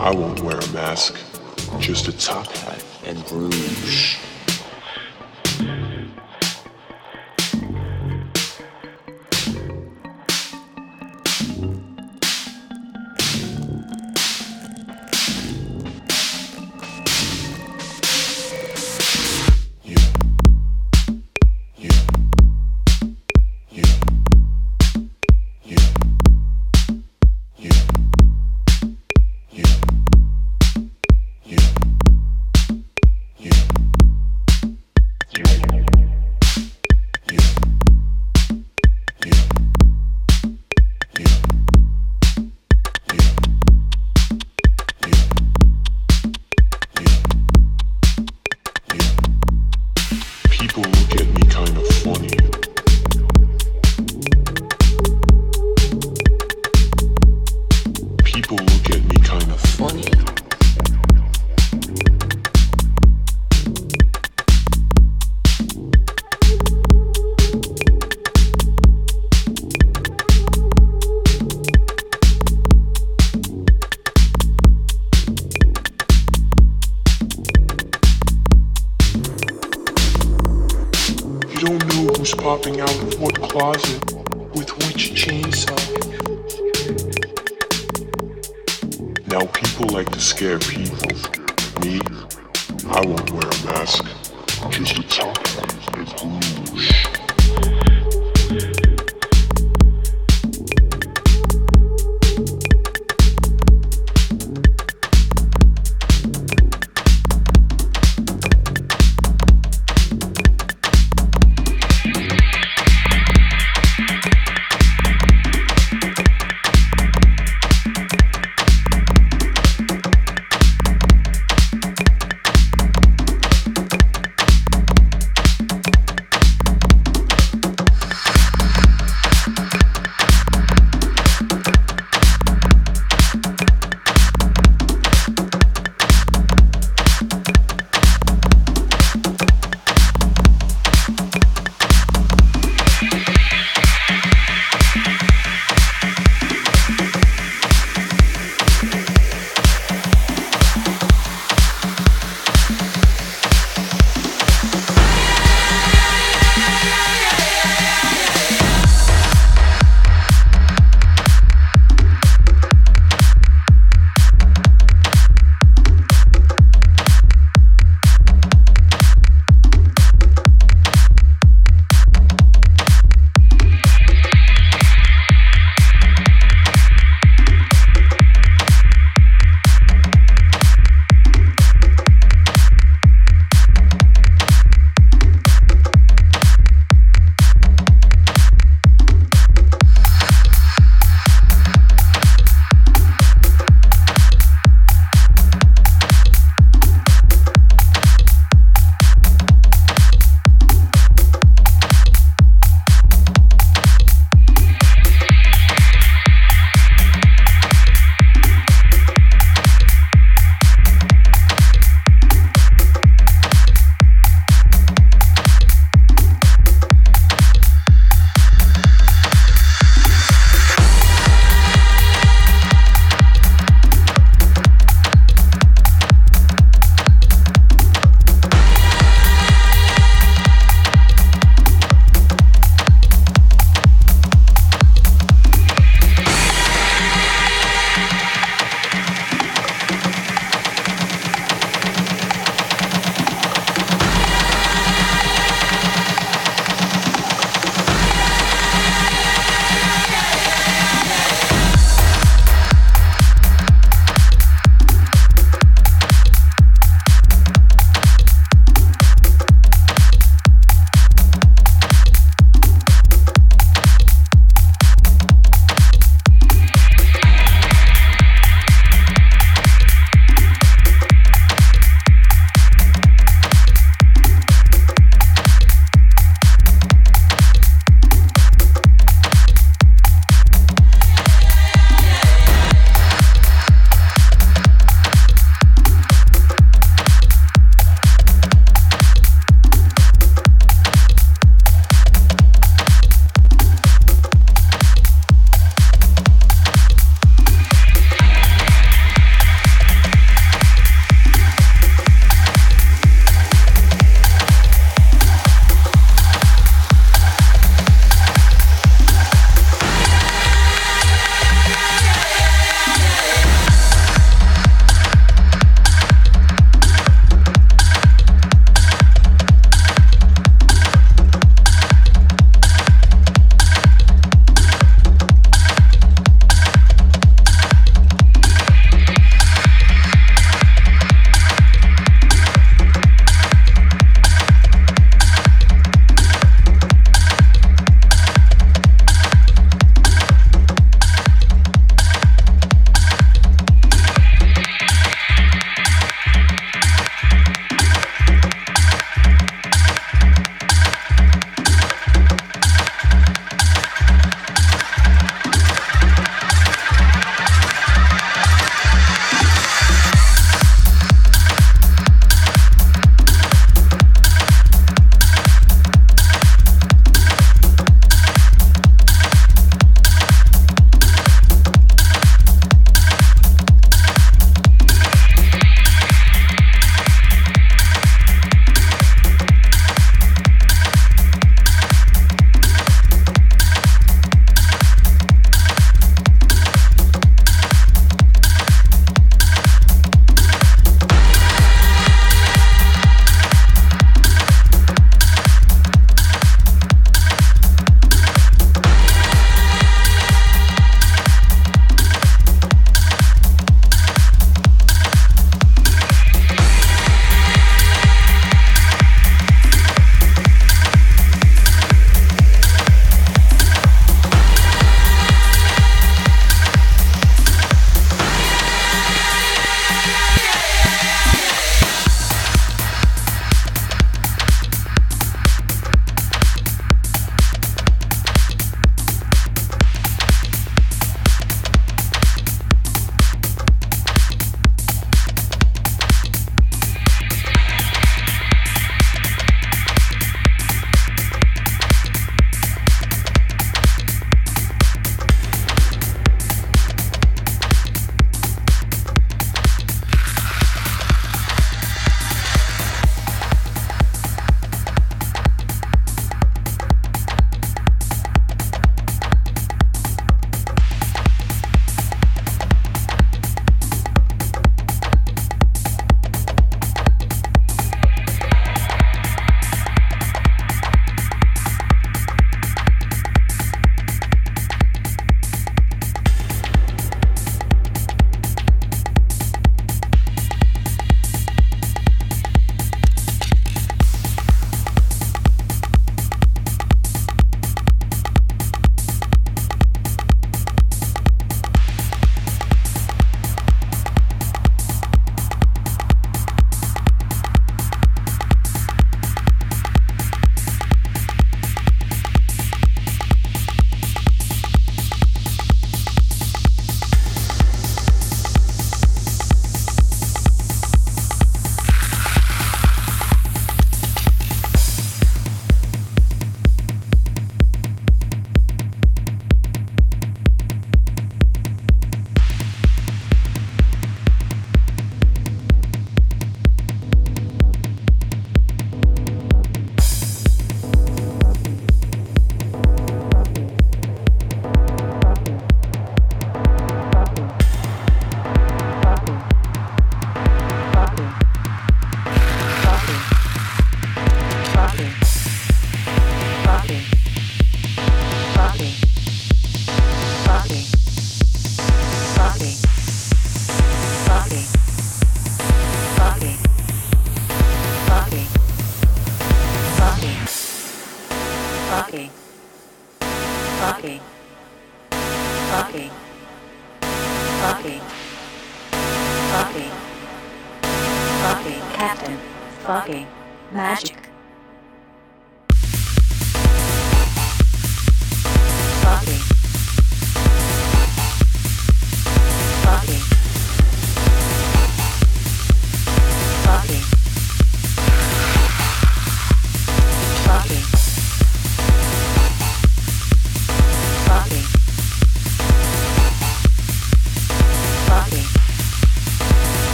I won't wear a mask, just a top hat and rouge.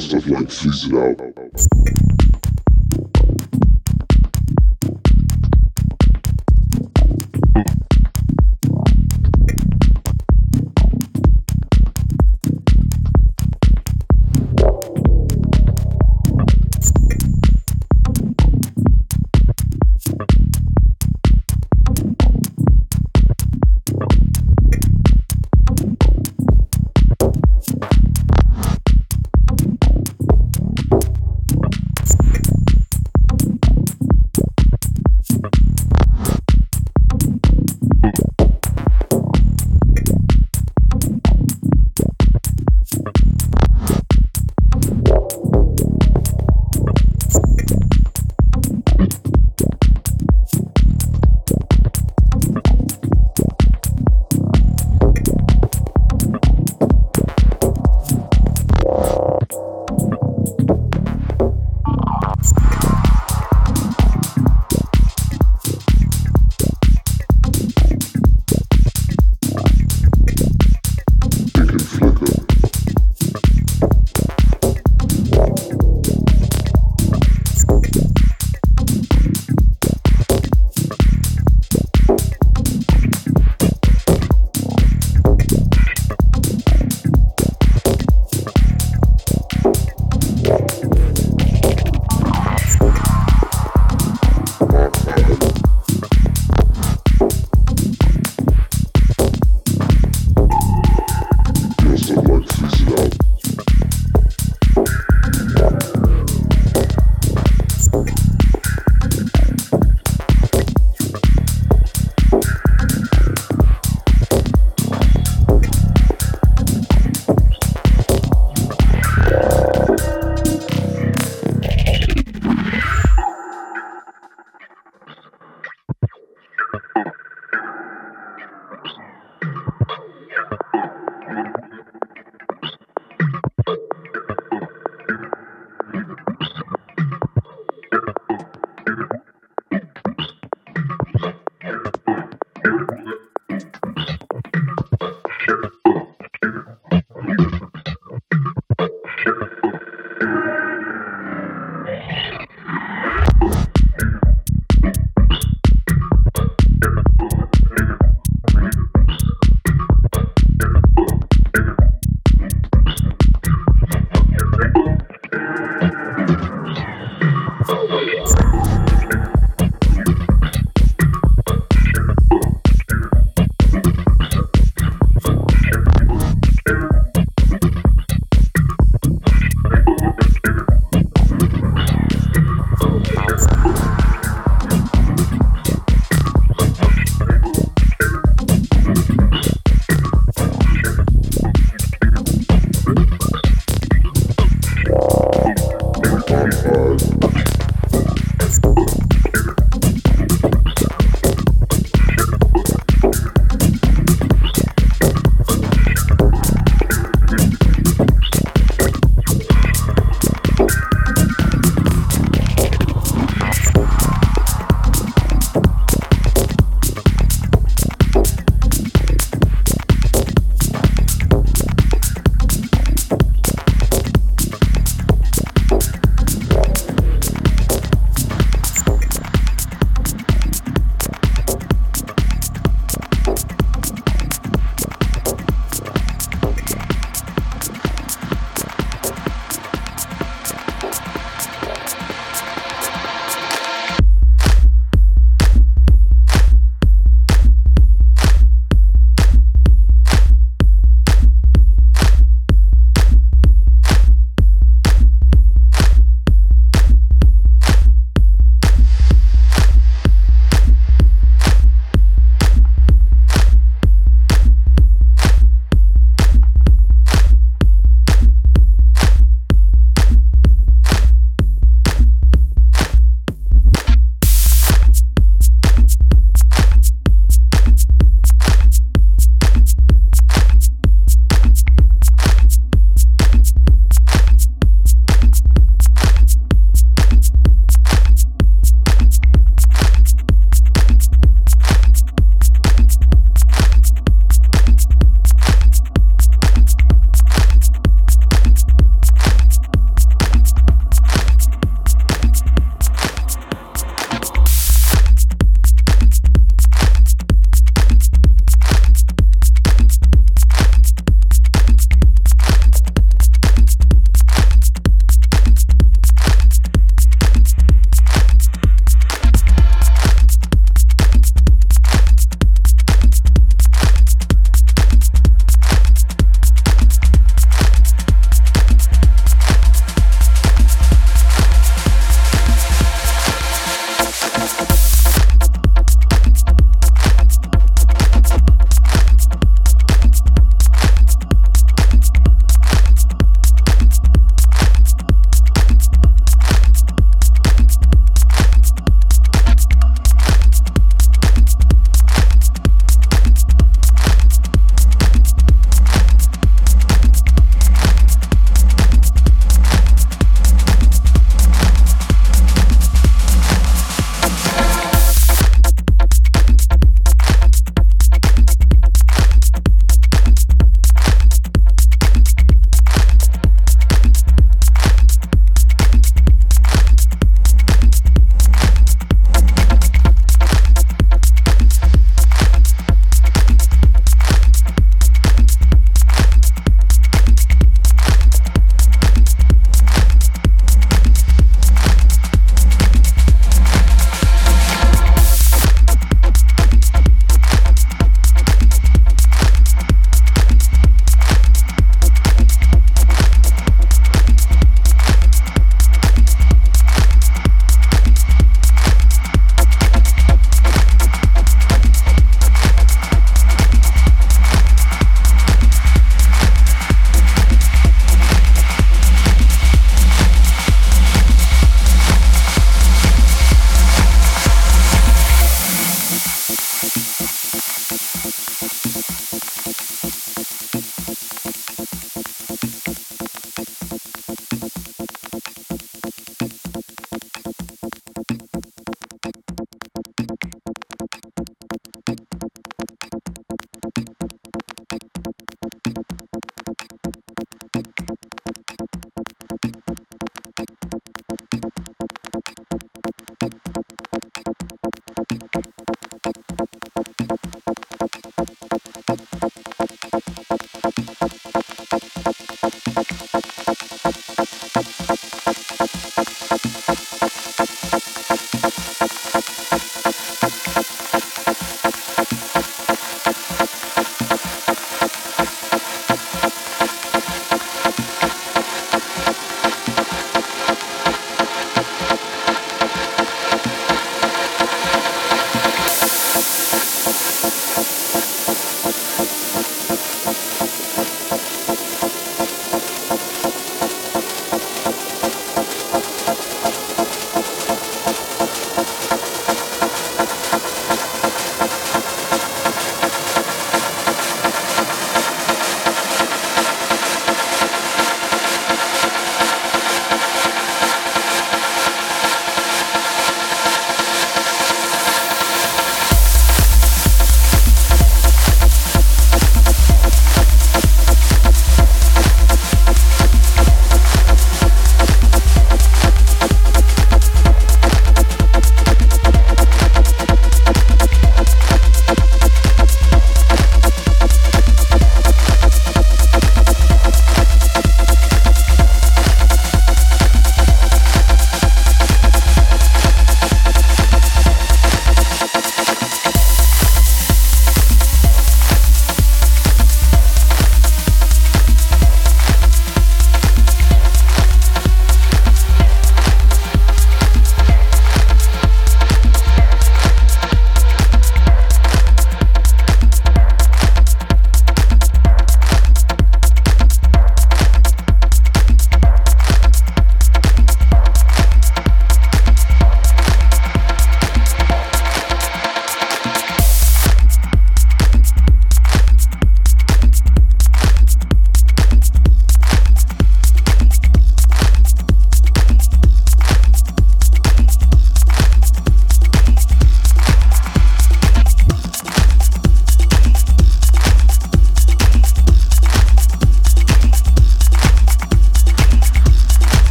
Stuff like freeze it out.